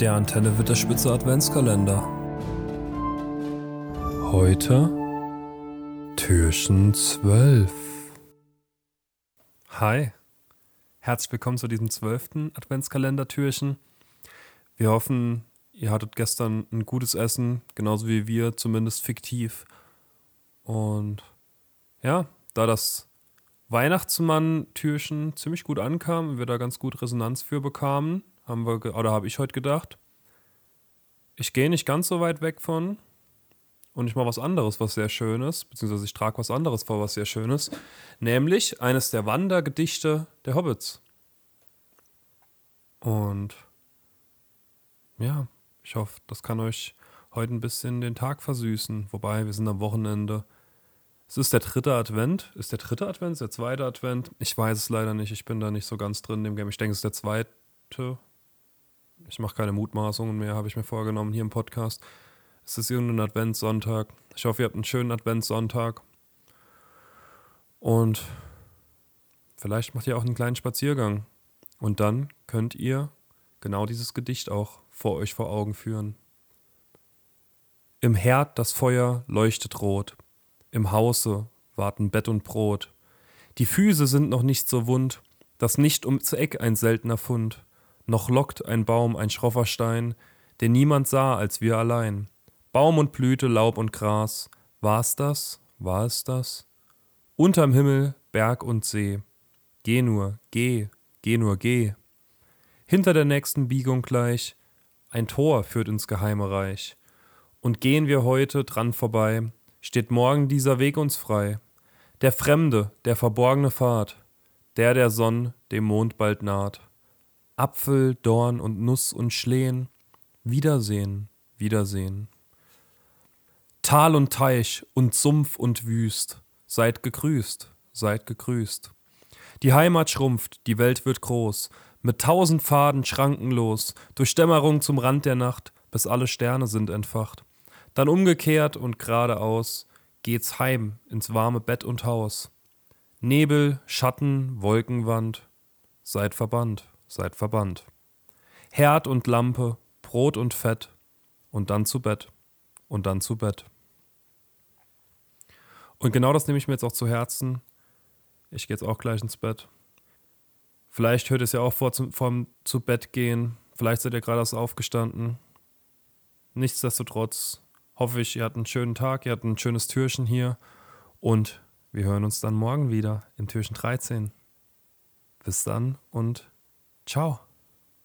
Der Antenne wird der Spitze Adventskalender. Heute Türchen 12. Hi, herzlich willkommen zu diesem zwölften Adventskalender-Türchen. Wir hoffen, ihr hattet gestern ein gutes Essen, genauso wie wir, zumindest fiktiv. Und ja, da das Weihnachtsmann-Türchen ziemlich gut ankam und wir da ganz gut Resonanz für bekamen, haben wir, oder habe ich heute gedacht, ich gehe nicht ganz so weit weg von und ich mache was anderes, was sehr schön ist, beziehungsweise ich trage was anderes vor, was sehr schön ist, nämlich eines der Wandergedichte der Hobbits. Und ja, ich hoffe, das kann euch heute ein bisschen den Tag versüßen. Wobei, wir sind am Wochenende. Es ist der dritte Advent. Ist der dritte Advent? Ist der zweite Advent? Ich weiß es leider nicht. Ich bin da nicht so ganz drin in dem Game. Ich denke, es ist der zweite. Ich mache keine Mutmaßungen mehr, habe ich mir vorgenommen hier im Podcast. Es ist irgendein Adventssonntag. Ich hoffe, ihr habt einen schönen Adventssonntag. Und vielleicht macht ihr auch einen kleinen Spaziergang. Und dann könnt ihr genau dieses Gedicht auch vor euch vor Augen führen. Im Herd das Feuer leuchtet rot, im Hause warten Bett und Brot. Die Füße sind noch nicht so wund, das nicht ums Eck ein seltener Fund noch lockt ein Baum, ein schroffer Stein, den niemand sah als wir allein. Baum und Blüte, Laub und Gras, war's das? War es das? Unterm Himmel Berg und See. Geh nur, geh, geh nur, geh. Hinter der nächsten Biegung gleich, ein Tor führt ins geheime Reich. Und gehen wir heute dran vorbei, steht morgen dieser Weg uns frei. Der Fremde, der verborgene Pfad, der der Sonn dem Mond bald naht. Apfel, Dorn und Nuss und Schlehen. Wiedersehen, Wiedersehen. Tal und Teich und Sumpf und Wüst, seid gegrüßt, seid gegrüßt. Die Heimat schrumpft, die Welt wird groß, mit tausend Faden schrankenlos, durch Dämmerung zum Rand der Nacht, bis alle Sterne sind entfacht. Dann umgekehrt und geradeaus geht's heim ins warme Bett und Haus. Nebel, Schatten, Wolkenwand, seid verbannt seid verbannt. Herd und Lampe, Brot und Fett und dann zu Bett und dann zu Bett. Und genau das nehme ich mir jetzt auch zu Herzen. Ich gehe jetzt auch gleich ins Bett. Vielleicht hört es ja auch vor zum, vom zu Bett gehen. Vielleicht seid ihr gerade erst aufgestanden. Nichtsdestotrotz hoffe ich, ihr habt einen schönen Tag, ihr habt ein schönes Türchen hier und wir hören uns dann morgen wieder im Türchen 13. Bis dann und Ciao.